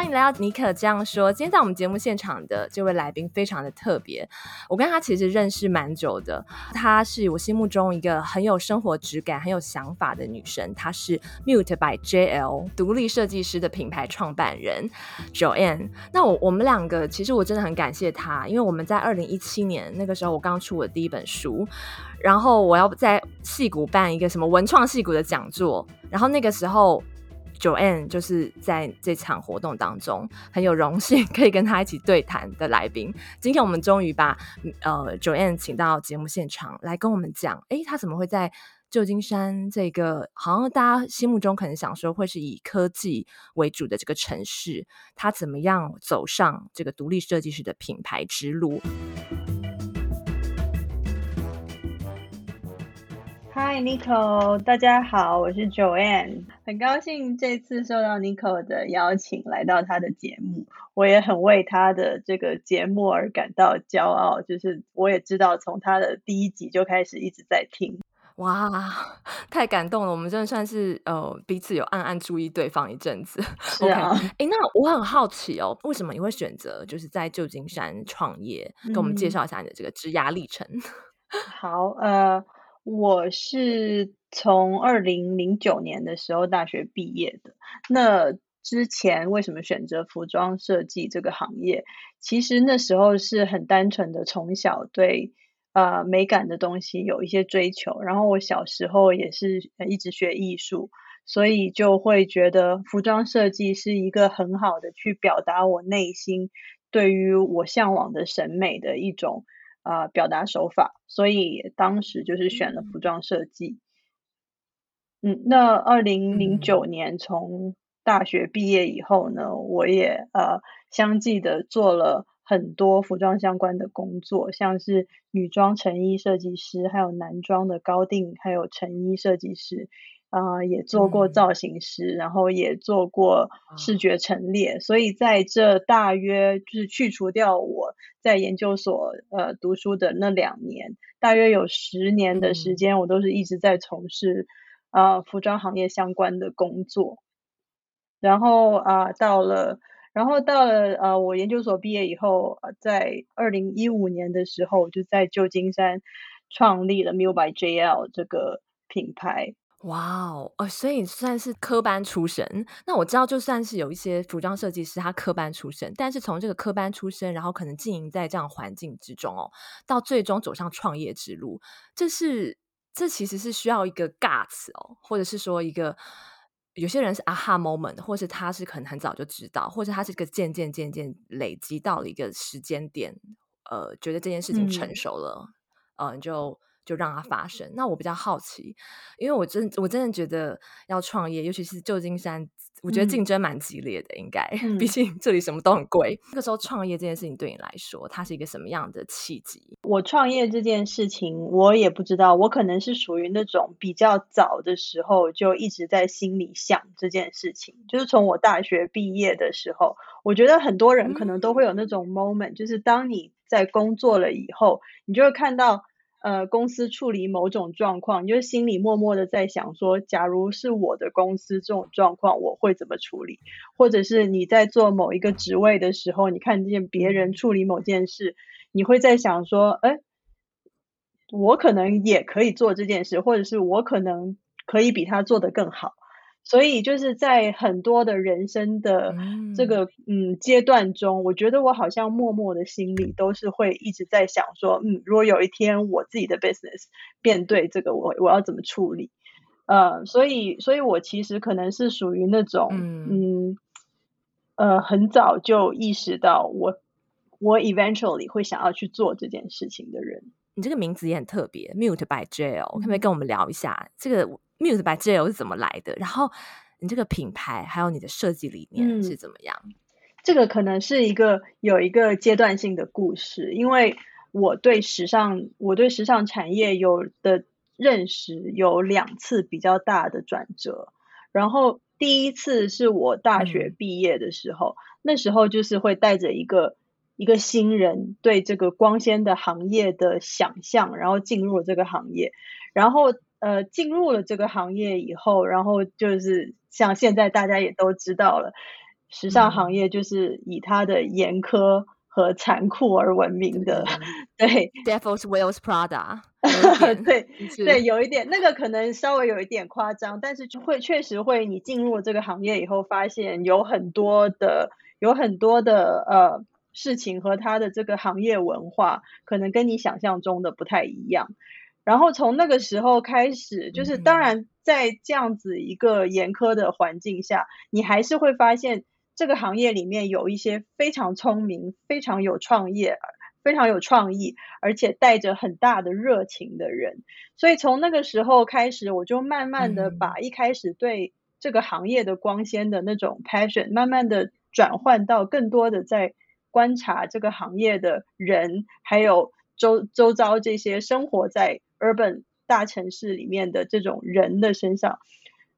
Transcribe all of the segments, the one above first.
欢迎来到尼可这样说。今天在我们节目现场的这位来宾非常的特别，我跟他其实认识蛮久的。她是我心目中一个很有生活质感、很有想法的女生。她是 Mute by JL 独立设计师的品牌创办人 Joanne。那我我们两个其实我真的很感谢她，因为我们在二零一七年那个时候，我刚出我的第一本书，然后我要在戏谷办一个什么文创戏谷的讲座，然后那个时候。Joanne 就是在这场活动当中很有荣幸 可以跟他一起对谈的来宾。今天我们终于把呃 Joanne 请到节目现场来跟我们讲，诶，他怎么会在旧金山这个好像大家心目中可能想说会是以科技为主的这个城市，他怎么样走上这个独立设计师的品牌之路？Hi Nico，大家好，我是 Joanne，很高兴这次受到 Nico 的邀请来到他的节目，我也很为他的这个节目而感到骄傲，就是我也知道从他的第一集就开始一直在听，哇，太感动了，我们真的算是呃彼此有暗暗注意对方一阵子，是啊，哎、okay，那我很好奇哦，为什么你会选择就是在旧金山创业？跟我们介绍一下你的这个职涯历程。好，呃。我是从二零零九年的时候大学毕业的。那之前为什么选择服装设计这个行业？其实那时候是很单纯的，从小对呃美感的东西有一些追求。然后我小时候也是一直学艺术，所以就会觉得服装设计是一个很好的去表达我内心对于我向往的审美的一种。啊、呃，表达手法，所以当时就是选了服装设计。嗯，那二零零九年从大学毕业以后呢，我也呃相继的做了很多服装相关的工作，像是女装成衣设计师，还有男装的高定，还有成衣设计师。啊、呃，也做过造型师，嗯，然后也做过视觉陈列，嗯，所以在这大约就是去除掉我在研究所呃读书的那两年，大约有十年的时间，我都是一直在从事啊、嗯呃、服装行业相关的工作。然后啊、呃，到了，然后到了呃我研究所毕业以后，在二零一五年的时候，就在旧金山创立了 Mute by JL 这个品牌。哇哦，哦，所以算是科班出身。那我知道，就算是有一些服装设计师，他科班出身，但是从这个科班出身，然后可能经营在这样环境之中哦，到最终走上创业之路，这是这其实是需要一个 guts 哦，或者是说一个有些人是 aha moment，或是他是可能很早就知道，或者他是一个渐渐渐渐累积到了一个时间点，呃，觉得这件事情成熟了，嗯，呃，就。就让它发生。那我比较好奇，因为我真我真的觉得要创业，尤其是旧金山，我觉得竞争蛮激烈的。应该，嗯、毕竟这里什么都很贵。那个时候创业这件事情对你来说，它是一个什么样的契机？我创业这件事情，我也不知道。我可能是属于那种比较早的时候就一直在心里想这件事情。就是从我大学毕业的时候，我觉得很多人可能都会有那种 moment，、嗯、就是当你在工作了以后，你就会看到。呃，公司处理某种状况，你就心里默默的在想说，假如是我的公司这种状况，我会怎么处理？或者是你在做某一个职位的时候，你看见别人处理某件事，你会在想说，哎，我可能也可以做这件事，或者是我可能可以比他做得更好。所以就是在很多的人生的这个嗯阶段中，我觉得我好像默默的心里都是会一直在想说，嗯，如果有一天我自己的 business 面对这个，我我要怎么处理？呃，所以，所以我其实可能是属于那种嗯呃很早就意识到我我 eventually 会想要去做这件事情的人。你这个名字也很特别，Mute by Jail，可不可以跟我们聊一下这个？Mute by JL 是怎么来的？然后你这个品牌还有你的设计理念是怎么样？嗯，这个可能是一个有一个阶段性的故事，因为我对时尚，我对时尚产业有的认识有两次比较大的转折。然后第一次是我大学毕业的时候，嗯、那时候就是会带着一个一个新人对这个光鲜的行业的想象，然后进入了这个行业，然后呃进入了这个行业以后，然后就是像现在大家也都知道了，时尚行业就是以它的严苛。和残酷而闻名的，对，Devil's Wears Prada，对对，有一点那个可能稍微有一点夸张，但是会确实会，你进入了这个行业以后，发现有很多的有很多的呃事情和它的这个行业文化，可能跟你想象中的不太一样。然后从那个时候开始，就是当然在这样子一个严苛的环境下，你还是会发现。这个行业里面有一些非常聪明、非常有创业、非常有创意，而且带着很大的热情的人。所以从那个时候开始，我就慢慢的把一开始对这个行业的光鲜的那种 passion，慢慢的转换到更多的在观察这个行业的人，还有周周遭这些生活在 urban 大城市里面的这种人的身上。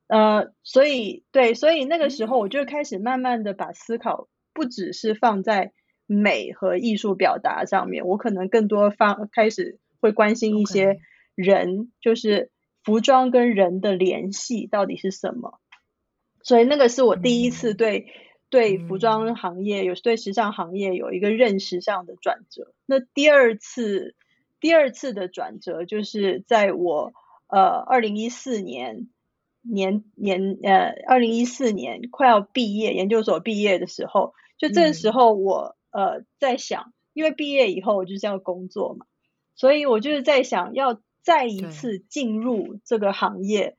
呃，所以对，所以那个时候我就开始慢慢的把思考不只是放在美和艺术表达上面，我可能更多放开始会关心一些人.就是服装跟人的联系到底是什么。所以那个是我第一次对、嗯、对服装行业有对时尚行业有一个认识上的转折。那第二次第二次的转折就是在我呃二零一四年。年年呃，二零一四年快要毕业，研究所毕业的时候，就这个时候我、嗯、呃在想，因为毕业以后我就是要工作嘛，所以我就是在想要再一次进入这个行业，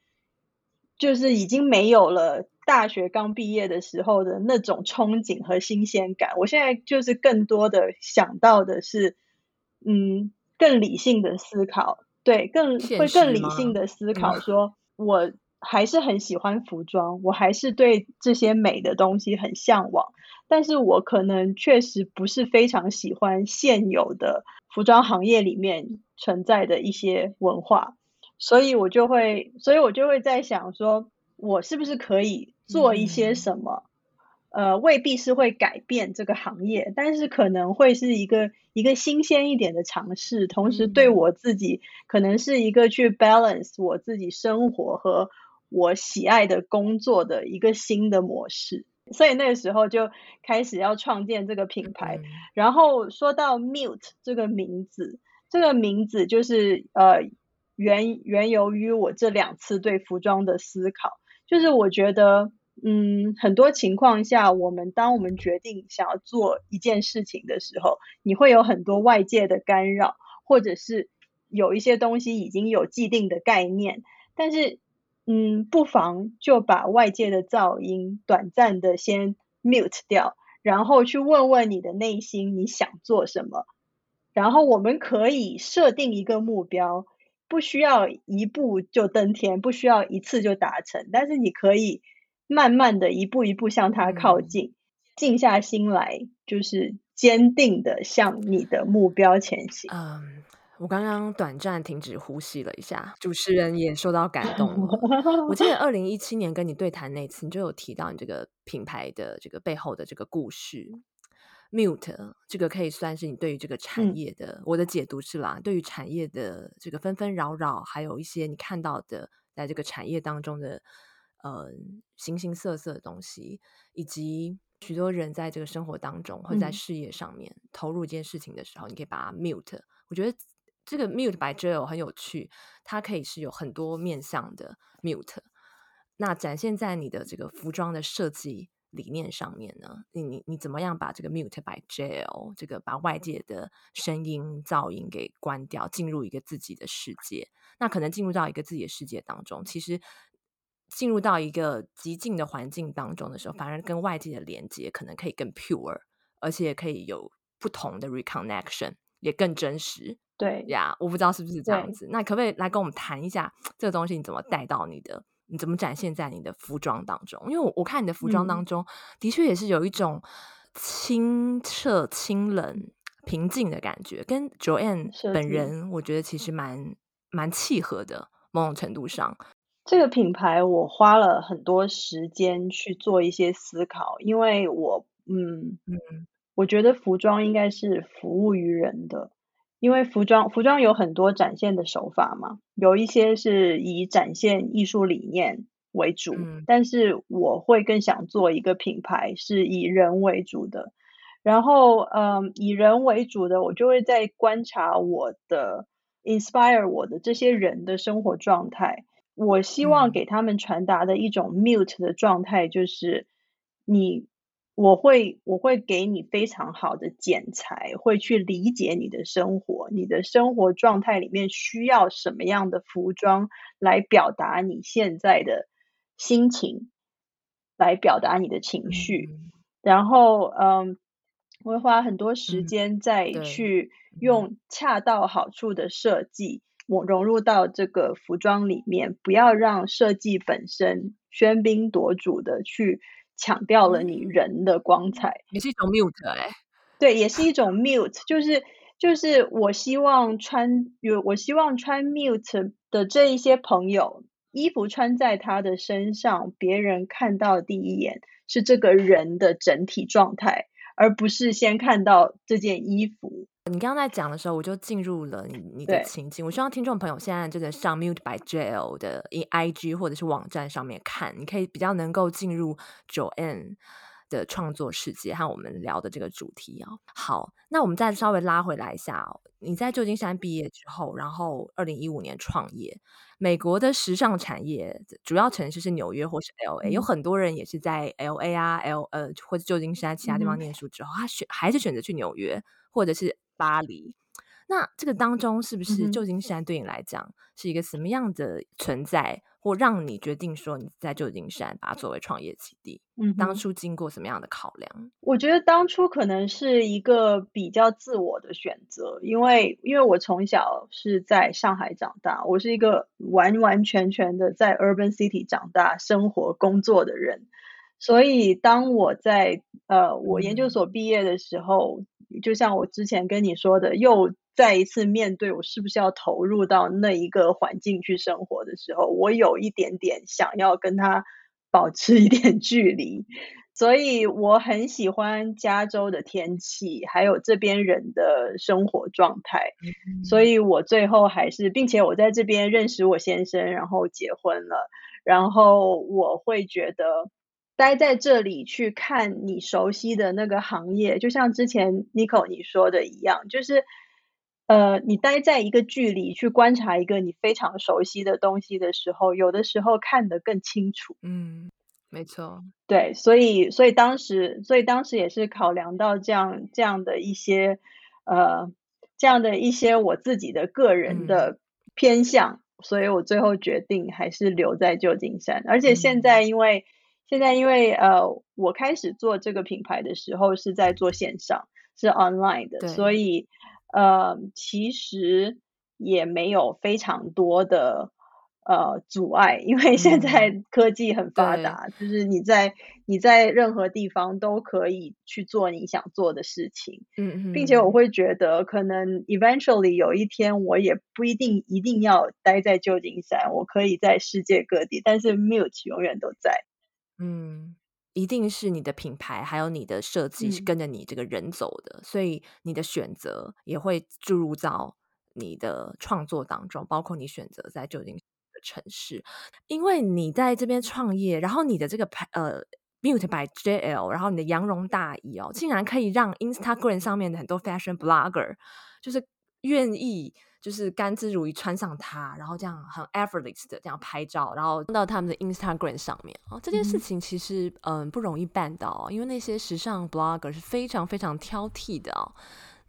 就是已经没有了大学刚毕业的时候的那种憧憬和新鲜感。我现在就是更多的想到的是，嗯，更理性的思考，对，更会更理性的思考，说我。还是很喜欢服装，我还是对这些美的东西很向往，但是我可能确实不是非常喜欢现有的服装行业里面存在的一些文化，所以我就会，所以我就会在想说，我是不是可以做一些什么？嗯、呃，未必是会改变这个行业，但是可能会是一个一个新鲜一点的尝试，同时对我自己可能是一个去 balance 我自己生活和。我喜爱的工作的一个新的模式，所以那个时候就开始要创建这个品牌。嗯、然后说到 Mute 这个名字，这个名字就是呃源源由于我这两次对服装的思考，就是我觉得嗯很多情况下，我们当我们决定想要做一件事情的时候，你会有很多外界的干扰，或者是有一些东西已经有既定的概念，但是。嗯，不妨就把外界的噪音短暂的先 mute 掉，然后去问问你的内心，你想做什么？然后我们可以设定一个目标，不需要一步就登天，不需要一次就达成，但是你可以慢慢的一步一步向它靠近，静下心来，就是坚定的向你的目标前行。Um 我刚刚短暂停止呼吸了一下，主持人也受到感动了。我记得 二零一七年跟你对谈那次，你就有提到你这个品牌的这个背后的这个故事。Mute 这个可以算是你对于这个产业的，嗯、我的解读是啦，对于产业的这个纷纷扰扰，还有一些你看到的在这个产业当中的呃形形色色的东西，以及许多人在这个生活当中或在事业上面投入一件事情的时候，嗯、你可以把它 Mute。我觉得。这个 mute by Jill 很有趣，它可以是有很多面向的 mute。那展现在你的这个服装的设计理念上面呢？你你你怎么样把这个 mute by Jill 这个把外界的声音噪音给关掉，进入一个自己的世界？那可能进入到一个自己的世界当中，其实进入到一个极静的环境当中的时候，反而跟外界的连接可能可以更 pure，而且可以有不同的 reconnection，也更真实。对呀，我不知道是不是这样子。那可不可以来跟我们谈一下这个东西？你怎么带到你的？你怎么展现在你的服装当中？因为我我看你的服装当中，嗯、的确也是有一种清澈、清冷、平静的感觉，跟 Joanne 本人我觉得其实蛮蛮契合的。某种程度上，这个品牌我花了很多时间去做一些思考，因为我嗯嗯，我觉得服装应该是服务于人的，因为服装服装有很多展现的手法嘛，有一些是以展现艺术理念为主，嗯，但是我会更想做一个品牌是以人为主的，然后嗯，以人为主的，我就会在观察我的 inspire 我的这些人的生活状态。我希望给他们传达的一种 mute 的状态，就是你，我会，我会给你非常好的剪裁，会去理解你的生活，你的生活状态里面需要什么样的服装来表达你现在的心情，来表达你的情绪，然后，嗯，我会花很多时间再去用恰到好处的设计。我融入到这个服装里面，不要让设计本身喧宾夺主的去抢掉了你人的光彩，也是一种 mute 哎、欸，对，也是一种 mute，就是就是我希望穿有我希望穿 mute 的这一些朋友，衣服穿在他的身上，别人看到第一眼是这个人的整体状态，而不是先看到这件衣服。你刚刚在讲的时候，我就进入了你你的情境。我希望听众朋友现在就在上 Mute by j a l 的 IG 或者是网站上面看，你可以比较能够进入 Joanne 的创作世界和我们聊的这个主题哦。好，那我们再稍微拉回来一下哦。你在旧金山毕业之后，然后二零一五年创业。美国的时尚产业主要城市是纽约或是 LA，、嗯、有很多人也是在 LA 啊 L 呃或者旧金山其他地方念书之后，嗯、他选还是选择去纽约或者是。巴黎，那这个当中是不是旧金山对你来讲是一个什么样的存在，嗯、或让你决定说你在旧金山把它作为创业基地？嗯，当初经过什么样的考量？我觉得当初可能是一个比较自我的选择，因为因为我从小是在上海长大，我是一个完完全全的在 urban city 长大、生活工作的人，所以当我在呃我研究所毕业的时候。嗯就像我之前跟你说的，又再一次面对我是不是要投入到那一个环境去生活的时候，我有一点点想要跟他保持一点距离，所以我很喜欢加州的天气，还有这边人的生活状态，所以我最后还是，并且我在这边认识我先生，然后结婚了，然后我会觉得。待在这里去看你熟悉的那个行业，就像之前 Nico 你说的一样，就是呃，你待在一个距离去观察一个你非常熟悉的东西的时候，有的时候看得更清楚。嗯，没错，对，所以所以当时所以当时也是考量到这样这样的一些呃这样的一些我自己的个人的偏向，嗯，所以我最后决定还是留在旧金山，而且现在因为。现在因为呃，我开始做这个品牌的时候是在做线上，是 online 的，所以呃，其实也没有非常多的呃阻碍，因为现在科技很发达，嗯、就是你在你在任何地方都可以去做你想做的事情，嗯。嗯，并且我会觉得可能 eventually 有一天我也不一定一定要待在旧金山，我可以在世界各地，但是 Mute 永远都在。嗯，一定是你的品牌，还有你的设计是跟着你这个人走的，嗯，所以你的选择也会注入到你的创作当中，包括你选择在旧金山的城市，因为你在这边创业，然后你的这个牌呃 Mute by JL，然后你的羊绒大衣哦，竟然可以让 Instagram 上面的很多 fashion blogger 就是愿意。就是甘之如饴穿上它，然后这样很 effortless 的这样拍照，然后放到他们的 Instagram 上面哦。这件事情其实嗯不容易办到，因为那些时尚 blogger 是非常非常挑剔的哦。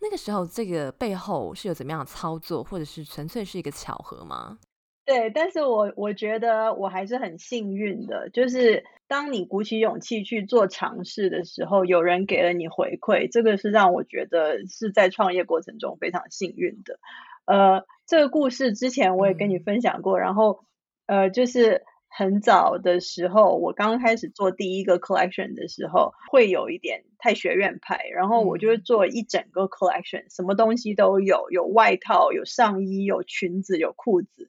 那个时候这个背后是有怎么样的操作，或者是纯粹是一个巧合吗？对，但是我我觉得我还是很幸运的，就是当你鼓起勇气去做尝试的时候，有人给了你回馈，这个是让我觉得是在创业过程中非常幸运的。呃，这个故事之前我也跟你分享过，嗯、然后呃，就是很早的时候，我刚开始做第一个 collection 的时候，会有一点太学院派，然后我就会做一整个 collection，、嗯、什么东西都有，有外套，有上衣，有裙子，有裤子，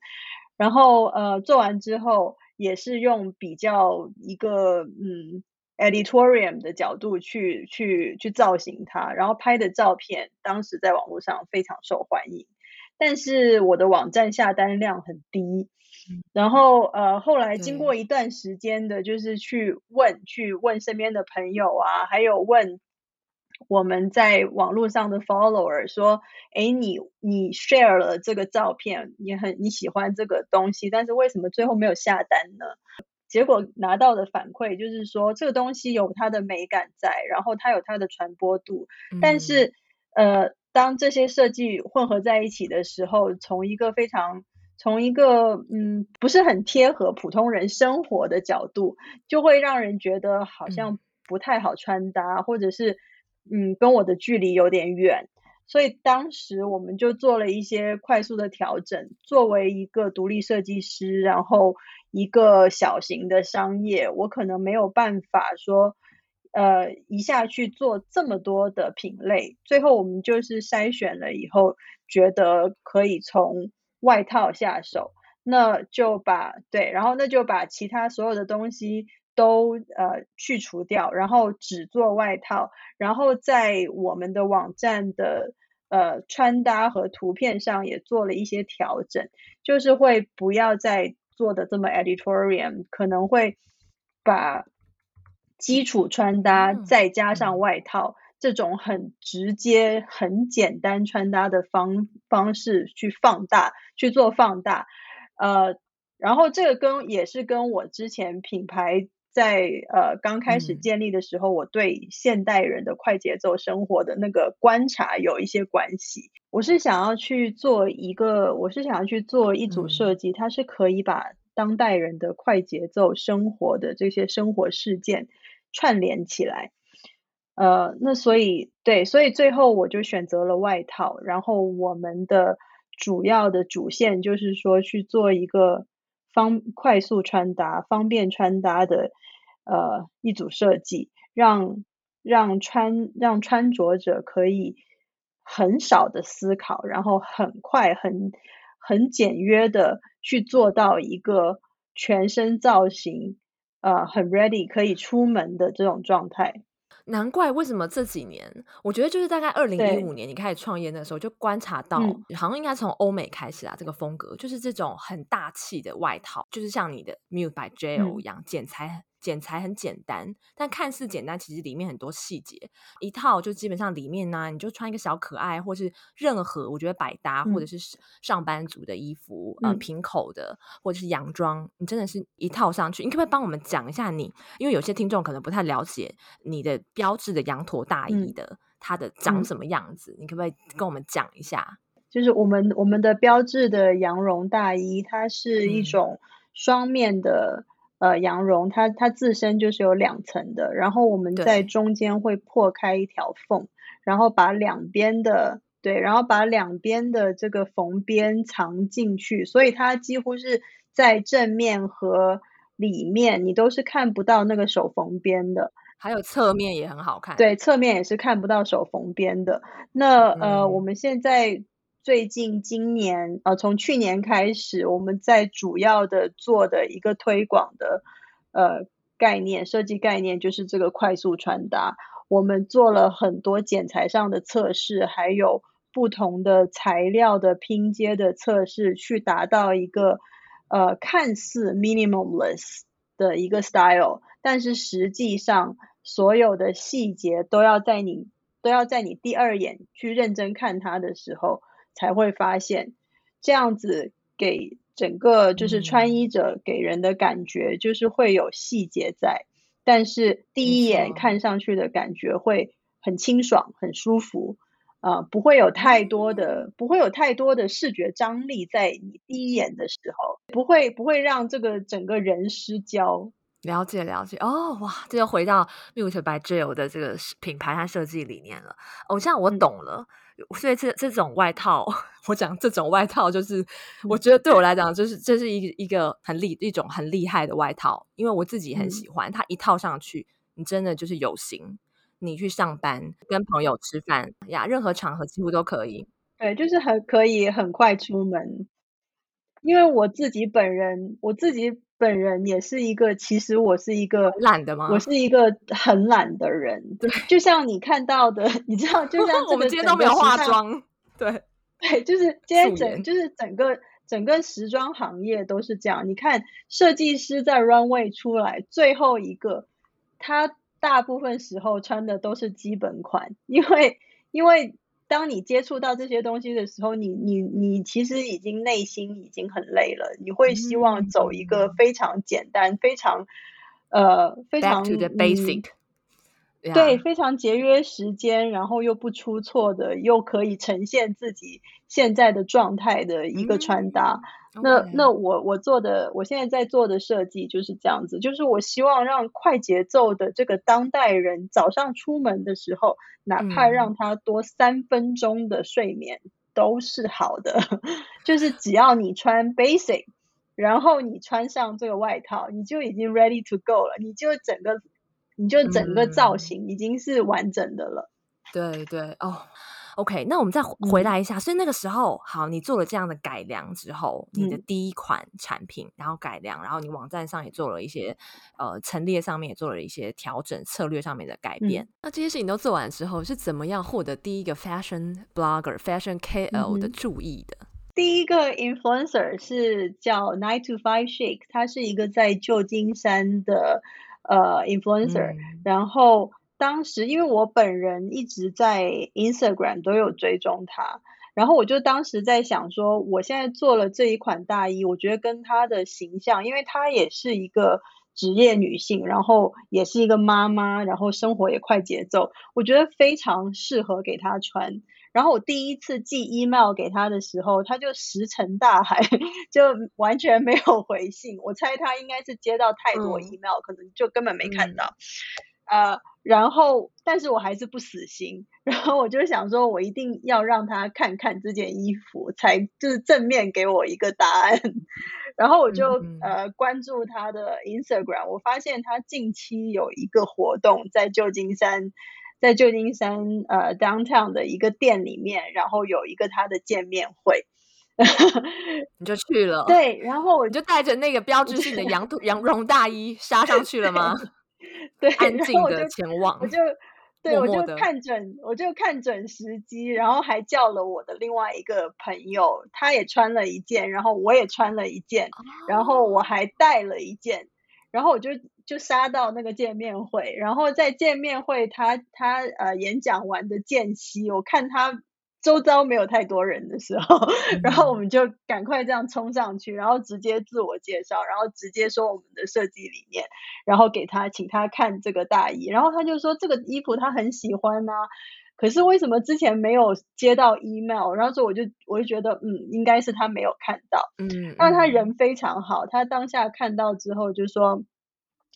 然后呃做完之后也是用比较一个嗯 editorial 的角度去去去造型它，然后拍的照片当时在网络上非常受欢迎，但是我的网站下单量很低。然后呃，后来经过一段时间的，就是去问，去问身边的朋友啊，还有问我们在网络上的 follower 说，哎，你你 share 了这个照片，你很你喜欢这个东西，但是为什么最后没有下单呢？结果拿到的反馈就是说，这个东西有它的美感在，然后它有它的传播度，但是呃，当这些设计混合在一起的时候，从一个非常从一个嗯不是很贴合普通人生活的角度，就会让人觉得好像不太好穿搭，嗯、或者是嗯跟我的距离有点远，所以当时我们就做了一些快速的调整。作为一个独立设计师，然后一个小型的商业，我可能没有办法说呃一下去做这么多的品类。最后我们就是筛选了以后，觉得可以从外套下手，那就把对，然后那就把其他所有的东西都呃去除掉，然后只做外套，然后在我们的网站的呃穿搭和图片上也做了一些调整，就是会不要再做的这么 editorial，可能会把基础穿搭再加上外套。嗯这种很直接、很简单穿搭的方方式去放大，去做放大，呃，然后这个跟也是跟我之前品牌在呃刚开始建立的时候，嗯、我对现代人的快节奏生活的那个观察有一些关系。我是想要去做一个，我是想要去做一组设计，嗯、它是可以把当代人的快节奏生活的这些生活事件串联起来。呃，那所以对，所以最后我就选择了外套，然后我们的主要的主线就是说去做一个方快速穿搭、方便穿搭的呃一组设计，让让穿让穿着者可以很少的思考，然后很快很很简约的去做到一个全身造型，呃，很 ready 可以出门的这种状态。难怪为什么这几年，我觉得就是大概二零一五年你开始创业那时候，就观察到，嗯、好像应该从欧美开始啊，这个风格就是这种很大气的外套，就是像你的 Mute by JL 一样，剪裁、嗯。剪裁很简单，但看似简单，其实里面很多细节。一套就基本上里面呢、啊，你就穿一个小可爱，或是任何我觉得百搭，嗯、或者是上班族的衣服，嗯、呃，平口的或者是洋装，你真的是一套上去。你可不可以帮我们讲一下你？因为有些听众可能不太了解你的标志的羊驼大衣的、嗯、它的长什么样子，你可不可以跟我们讲一下？就是我们我们的标志的羊绒大衣，它是一种双面的。呃，羊绒它它自身就是有两层的，然后我们在中间会破开一条缝，然后把两边的对，然后把两边的这个缝边藏进去，所以它几乎是在正面和里面你都是看不到那个手缝边的，还有侧面也很好看，对，侧面也是看不到手缝边的。那呃，嗯、我们现在。最近今年，呃，从去年开始，我们在主要的做的一个推广的，呃，概念设计概念就是这个快速穿搭。我们做了很多剪裁上的测试，还有不同的材料的拼接的测试，去达到一个呃看似 minimalist 的一个 style，但是实际上所有的细节都要在你都要在你第二眼去认真看它的时候。才会发现，这样子给整个就是穿衣者给人的感觉就是会有细节在，嗯、但是第一眼看上去的感觉会很清爽、很舒服，啊、呃，不会有太多的不会有太多的视觉张力在你第一眼的时候，不会不会让这个整个人失焦。了解了解哦，哇，这就回到 Mute by JL 的这个品牌和设计理念了。哦，这样我懂了。嗯所以这这种外套，我讲这种外套，就是我觉得对我来讲，就是这是一个一个很厉一种很厉害的外套，因为我自己很喜欢它，一套上去，你真的就是有型，你去上班、跟朋友吃饭呀，任何场合几乎都可以。对，就是很可以很快出门。因为我自己本人，我自己本人也是一个，其实我是一个懒的吗？我是一个很懒的人。对，就像你看到的，你知道，就像 我们今天都没有化妆。对，对，就是今天整，就是整个整个时装行业都是这样。你看，设计师在 runway 出来最后一个，他大部分时候穿的都是基本款，因为因为。当你接触到这些东西的时候，你你你其实已经内心已经很累了，你会希望走一个非常简单、嗯、非常呃非常 Back to the basic，、嗯、对，非常节约时间，然后又不出错的，又可以呈现自己现在的状态的一个穿搭。嗯那那我我做的，我现在在做的设计就是这样子，就是我希望让快节奏的这个当代人早上出门的时候，哪怕让他多三分钟的睡眠都是好的，嗯、就是只要你穿 basic，然后你穿上这个外套，你就已经 ready to go 了，你就整个你就整个造型已经是完整的了。嗯、对对哦。OK，那我们再回来一下。嗯、所以那个时候，好，你做了这样的改良之后，嗯、你的第一款产品，然后改良，然后你网站上也做了一些呃陈列上面也做了一些调整，策略上面的改变。嗯、那这些事情都做完之后，是怎么样获得第一个 fashion blogger、fashion KL 的注意的？第一个 influencer 是叫 Nine to Five Shake，他是一个在旧金山的呃 influencer，、嗯、然后。当时因为我本人一直在 Instagram 都有追踪他，然后我就当时在想说，我现在做了这一款大衣，我觉得跟他的形象，因为他也是一个职业女性，然后也是一个妈妈，然后生活也快节奏，我觉得非常适合给他穿。然后我第一次寄 email 给他的时候，他就石沉大海，就完全没有回信。我猜他应该是接到太多 email，、嗯、可能就根本没看到。呃。然后，但是我还是不死心。然后我就想说，我一定要让他看看这件衣服，才就是正面给我一个答案。然后我就、嗯、呃关注他的 Instagram，我发现他近期有一个活动在旧金山，在旧金山呃 Downtown 的一个店里面，然后有一个他的见面会，你就去了。对，然后我就带着那个标志性的羊羊绒大衣杀上去了吗？对，安静的前往，我就对我就看准，我就看准时机，然后还叫了我的另外一个朋友，他也穿了一件，然后我也穿了一件，然后我还带了一件，然后我就就杀到那个见面会，然后在见面会他他呃演讲完的间隙，我看他。周遭没有太多人的时候，然后我们就赶快这样冲上去，然后直接自我介绍，然后直接说我们的设计理念，然后给他请他看这个大衣，然后他就说这个衣服他很喜欢啊，可是为什么之前没有接到 email？然后所以我就我就觉得嗯，应该是他没有看到，嗯，那他人非常好，他当下看到之后就说，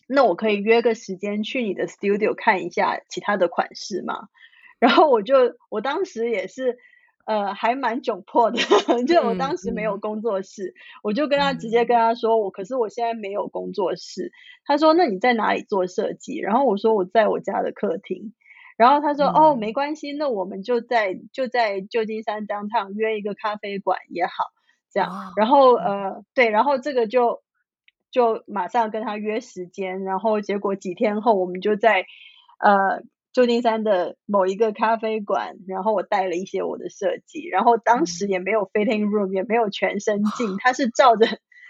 那我可以约个时间去你的 studio 看一下其他的款式吗？然后我就，我当时也是，呃，还蛮窘迫的，就我当时没有工作室，嗯、我就跟他直接跟他说，我可是我现在没有工作室。他说，那你在哪里做设计？然后我说我在我家的客厅。然后他说，嗯、哦，没关系，那我们就在就在旧金山 downtown 约一个咖啡馆也好，这样。哦、然后呃，对，然后这个就就马上跟他约时间，然后结果几天后我们就在呃。旧金山的某一个咖啡馆，然后我带了一些我的设计，然后当时也没有 fitting room，也没有全身镜，他是照着，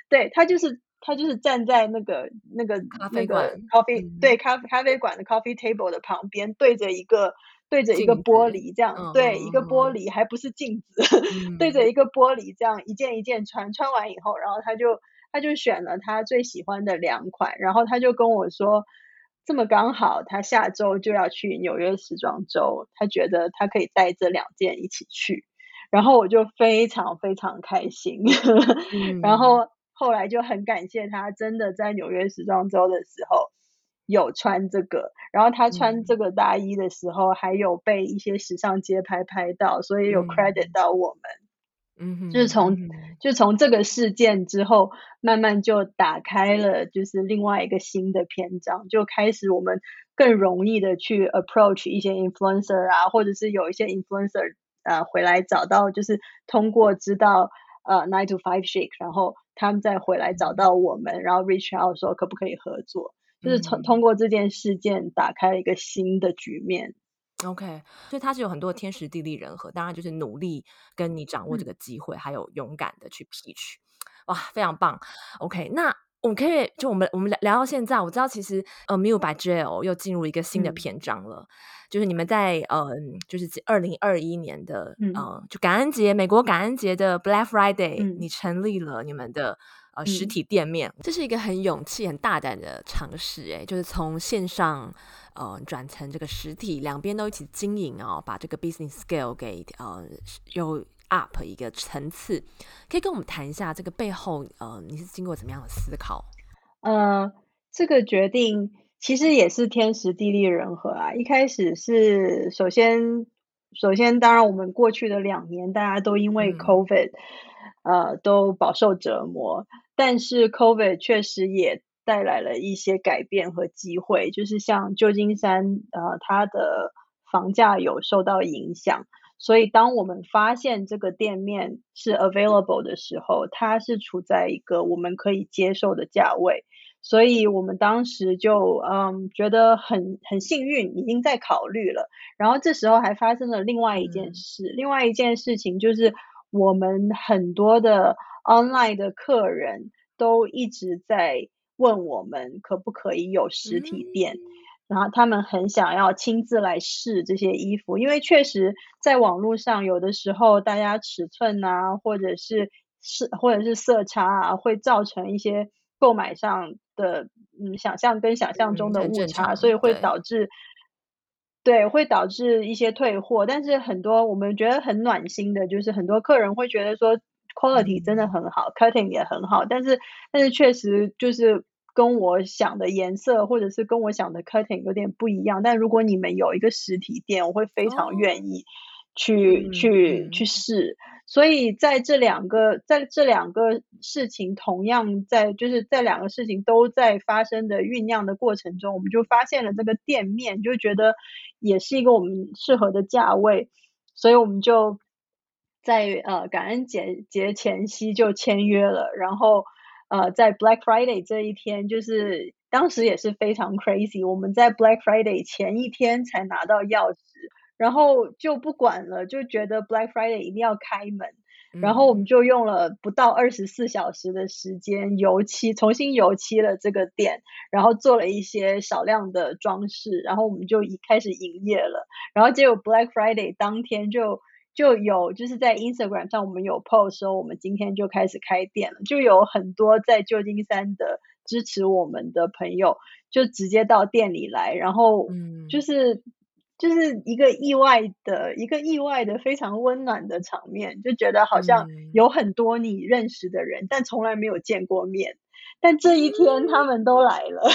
对，他就是他就是站在那个那个咖啡馆 coffee、嗯、对咖咖啡馆的 coffee table 的旁边，对着一个对着一个玻璃这样，嗯、对、嗯、一个玻璃还不是镜子，嗯、对着。一个玻璃这样一件一件穿，穿完以后，然后他就他就选了他最喜欢的两款，然后他就跟我说。这么刚好，他下周就要去纽约时装周，他觉得他可以带这两件一起去，然后我就非常非常开心，嗯、然后后来就很感谢他，真的在纽约时装周的时候有穿这个，然后他穿这个大衣的时候还有被一些时尚街拍拍到，所以有 credit 到我们。嗯嗯，就是从就从这个事件之后，慢慢就打开了，就是另外一个新的篇章，就开始我们更容易的去 approach 一些 influencer 啊，或者是有一些 influencer 啊回来找到，就是通过知道呃 Nine to Five shake，然后他们再回来找到我们，然后 reach out 说可不可以合作，就是从通过这件事件打开了一个新的局面。OK，所以它是有很多天时地利人和，当然就是努力跟你掌握这个机会，嗯、还有勇敢的去 pitch，哇，非常棒。OK，那。我们可以就我们我们聊聊到现在，我知道其实呃 Milk by JL 又进入一个新的篇章了，嗯、就是你们在呃就是二零二一年的、嗯、呃就感恩节美国感恩节的 Black Friday，、嗯、你成立了你们的呃实体店面，嗯、这是一个很勇气很大胆的尝试哎，就是从线上呃转成这个实体，两边都一起经营哦，把这个 business scale 给呃有。up 一个层次，可以跟我们谈一下这个背后，呃，你是经过怎么样的思考？呃，这个决定其实也是天时地利人和啊。一开始是首先，首先当然我们过去的两年大家都因为 COVID，、嗯、呃，都饱受折磨。但是 COVID 确实也带来了一些改变和机会，就是像旧金山，呃，它的房价有受到影响。所以，当我们发现这个店面是 available 的时候，它是处在一个我们可以接受的价位，所以我们当时就嗯觉得很很幸运，已经在考虑了。然后这时候还发生了另外一件事，嗯、另外一件事情就是我们很多的 online 的客人都一直在问我们可不可以有实体店。嗯然后他们很想要亲自来试这些衣服，因为确实在网络上有的时候大家尺寸啊，或者是是或者是色差啊，会造成一些购买上的嗯想象跟想象中的误差，所以会导致，对会导致一些退货。但是很多我们觉得很暖心的，就是很多客人会觉得说 quality 真的很好，嗯，cutting 也很好，但是但是确实就是。跟我想的颜色，或者是跟我想的 cutting 有点不一样。但如果你们有一个实体店，我会非常愿意去、oh. 去、嗯、去试。所以在这两个在这两个事情同样在就是在两个事情都在发生的酝酿的过程中，我们就发现了这个店面，就觉得也是一个我们适合的价位，所以我们就在呃感恩节节前夕就签约了，然后。呃，在 Black Friday 这一天，就是当时也是非常 crazy。我们在 Black Friday 前一天才拿到钥匙，然后就不管了，就觉得 Black Friday 一定要开门。然后我们就用了不到二十四小时的时间油漆，重新油漆了这个店，然后做了一些少量的装饰，然后我们就一开始营业了。然后结果 Black Friday 当天就。就有就是在 Instagram 上，我们有 post 说我们今天就开始开店了，就有很多在旧金山的支持我们的朋友，就直接到店里来，然后就是、嗯、就是一个意外的一个意外的非常温暖的场面，就觉得好像有很多你认识的人，嗯、但从来没有见过面，但这一天他们都来了。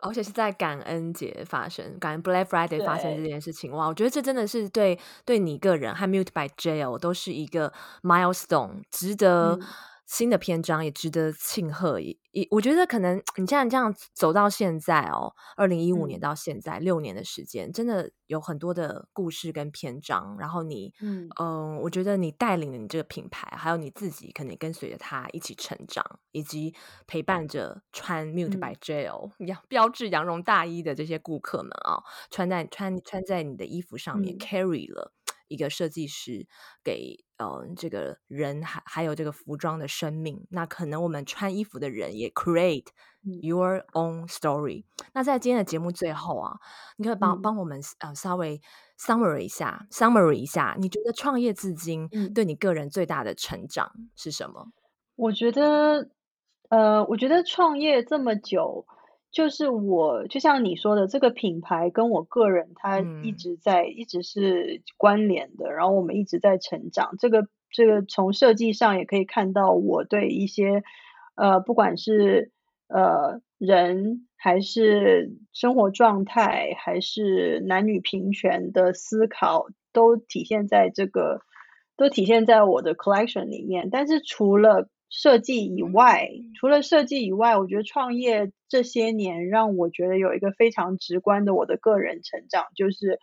而且是在感恩节发生，感恩 Black Friday 发生这件事情，哇！我觉得这真的是对对你个人和 Mute by Jail 都是一个 milestone，值得。嗯新的篇章也值得庆贺，也也我觉得可能你像这样走到现在哦，二零一五年到现在六、嗯、年的时间，真的有很多的故事跟篇章。然后你，嗯、呃，我觉得你带领了你这个品牌，还有你自己，可能跟随着他一起成长，以及陪伴着穿 Mute by JL 标标志 羊绒大衣的这些顾客们啊、哦，穿在穿穿在你的衣服上面、嗯、carry 了。一个设计师给呃这个人还还有这个服装的生命，那可能我们穿衣服的人也 create your own story。嗯、那在今天的节目最后啊，你可以帮帮我们呃稍微 summary 一下，summary 一下，你觉得创业至今对你个人最大的成长是什么？我觉得呃，我觉得创业这么久。就是我，就像你说的，这个品牌跟我个人，它一直在，嗯、一直是关联的。然后我们一直在成长。这个，这个从设计上也可以看到我对一些，呃，不管是呃人，还是生活状态，还是男女平权的思考，都体现在这个，都体现在我的 collection 里面。但是除了设计以外，除了设计以外，我觉得创业这些年让我觉得有一个非常直观的我的个人成长，就是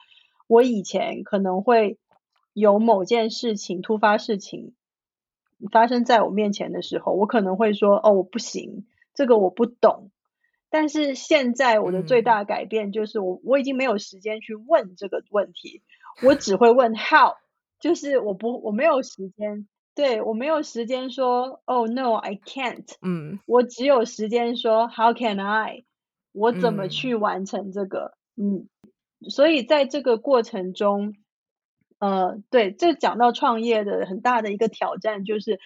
我以前可能会有某件事情突发事情发生在我面前的时候，我可能会说：“哦，我不行，这个我不懂。”但是现在我的最大的改变就是我，我、嗯、我已经没有时间去问这个问题，我只会问 how，就是我不我没有时间，对，我没有时间说 “Oh no, I can't”，嗯，我只有时间说 “How can I”，我怎么去完成这个？嗯，嗯，所以在这个过程中。呃，对，这讲到创业的很大的一个挑战，就是，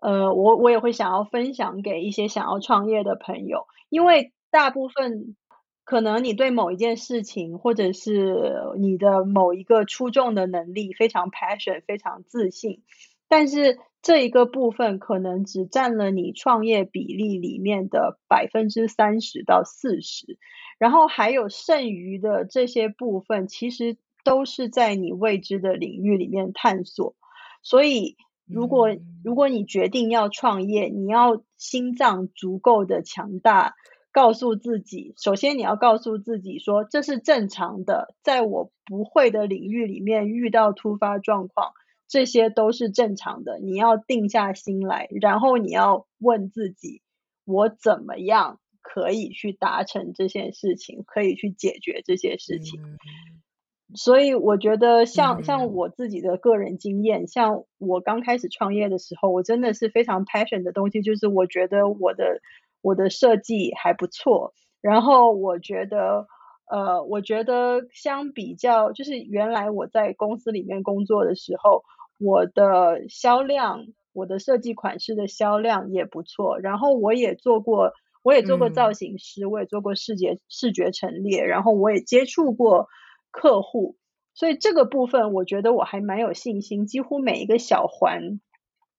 呃，我我也会想要分享给一些想要创业的朋友，因为大部分可能你对某一件事情，或者是你的某一个出众的能力非常 passion，非常自信，但是这一个部分可能只占了你创业比例里面的百分之三十到四十，然后还有剩余的这些部分，其实。都是在你未知的领域里面探索，所以如果如果你决定要创业，你要心脏足够的强大，告诉自己，首先你要告诉自己说，这是正常的，在我不会的领域里面遇到突发状况，这些都是正常的。你要定下心来，然后你要问自己，我怎么样可以去达成这件事情，可以去解决这些事情。所以我觉得像，像像我自己的个人经验，嗯、像我刚开始创业的时候，我真的是非常 passion 的东西，就是我觉得我的我的设计还不错，然后我觉得，呃，我觉得相比较，就是原来我在公司里面工作的时候，我的销量，我的设计款式的销量也不错，然后我也做过，我也做过造型师，嗯、我也做过视觉视觉陈列，然后我也接触过。客户，所以这个部分我觉得我还蛮有信心，几乎每一个小环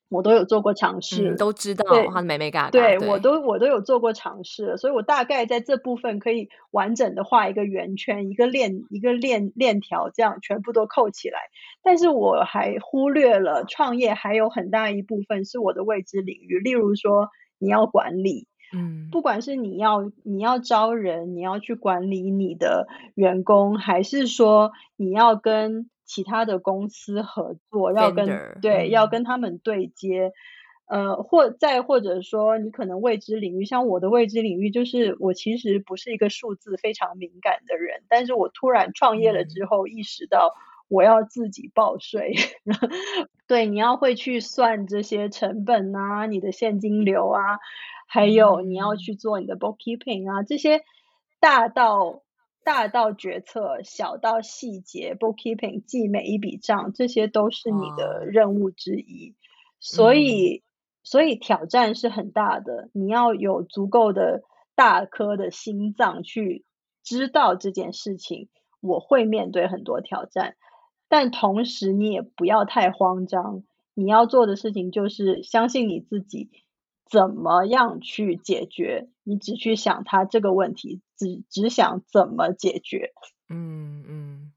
我都有做过尝试，嗯、都知道对他的美美嘎嘎，对，对我都我都有做过尝试，所以我大概在这部分可以完整的画一个圆圈，一个链一个链链条，这样全部都扣起来。但是我还忽略了创业还有很大一部分是我的未知领域，例如说你要管理。嗯，不管是你要你要招人，你要去管理你的员工，还是说你要跟其他的公司合作，要跟对、嗯、要跟他们对接，呃，或再或者说你可能未知领域，像我的未知领域，就是我其实不是一个数字非常敏感的人，但是我突然创业了之后，意识到我要自己报税，嗯、对，你要会去算这些成本啊，你的现金流啊。还有你要去做你的 bookkeeping 啊，这些大到大到决策，小到细节 bookkeeping 记每一笔账，这些都是你的任务之一。所以，所以挑战是很大的。你要有足够的大颗的心脏去知道这件事情，我会面对很多挑战，但同时你也不要太慌张。你要做的事情就是相信你自己。怎么样去解决？你只去想他这个问题，只只想怎么解决。嗯嗯，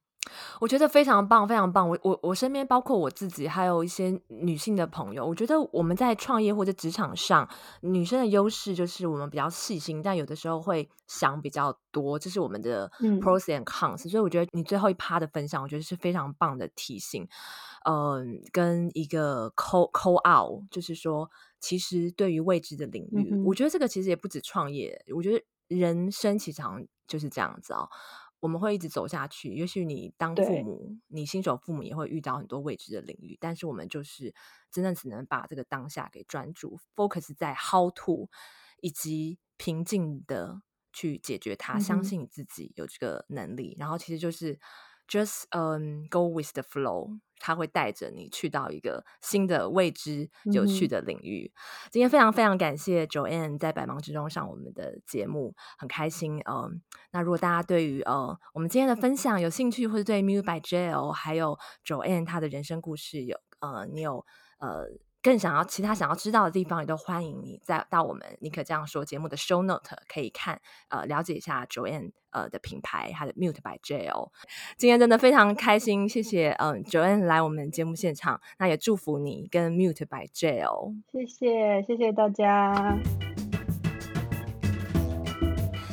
我觉得非常棒，非常棒。我我我身边包括我自己，还有一些女性的朋友，我觉得我们在创业或者职场上，女生的优势就是我们比较细心，但有的时候会想比较多，这是我们的 pros and cons。嗯。所以我觉得你最后一趴的分享，我觉得是非常棒的提醒。嗯、呃，跟一个 call call out，就是说。其实，对于未知的领域，嗯、我觉得这个其实也不止创业。我觉得人生其实好像就是这样子哦，我们会一直走下去。也许你当父母，你新手父母也会遇到很多未知的领域，但是我们就是真的只能把这个当下给专注，focus 在 how to，以及平静的去解决它。嗯、相信你自己有这个能力，然后其实就是。Just um go with the flow，它会带着你去到一个新的未知、有趣的领域。嗯、今天非常非常感谢 Joanne 在百忙之中上我们的节目，很开心。嗯，那如果大家对于呃我们今天的分享有兴趣，或者对 Mute by JL 还有 Joanne 她的人生故事有呃你有呃。更想要其他想要知道的地方，也都欢迎你再到我们尼可这样说节目的 show note 可以看呃了解一下 Joanne 呃的品牌，它的 Mute by JL。今天真的非常开心，谢谢嗯、呃、Joanne 来我们节目现场，那也祝福你跟 Mute by JL。谢谢谢谢大家。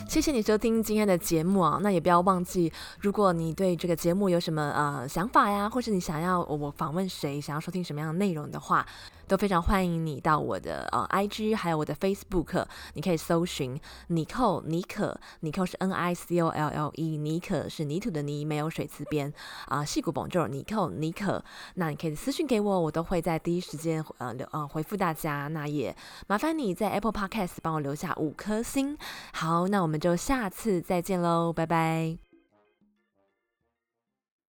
谢谢你收听今天的节目啊，那也不要忘记，如果你对这个节目有什么呃想法呀，或是你想要我访问谁，想要收听什么样的内容的话。都非常欢迎你到我的呃 IG，还有我的 Facebook，你可以搜寻 Nicole 妮可，妮可是 N I C O L L E，妮可是泥土的泥，没有水字边啊，矽谷 Bonjour 妮可，那你可以私信给我，我都会在第一时间呃留呃回复大家。那也麻烦你在 Apple Podcast 帮我留下五颗星。好，那我们就下次再见喽，拜拜。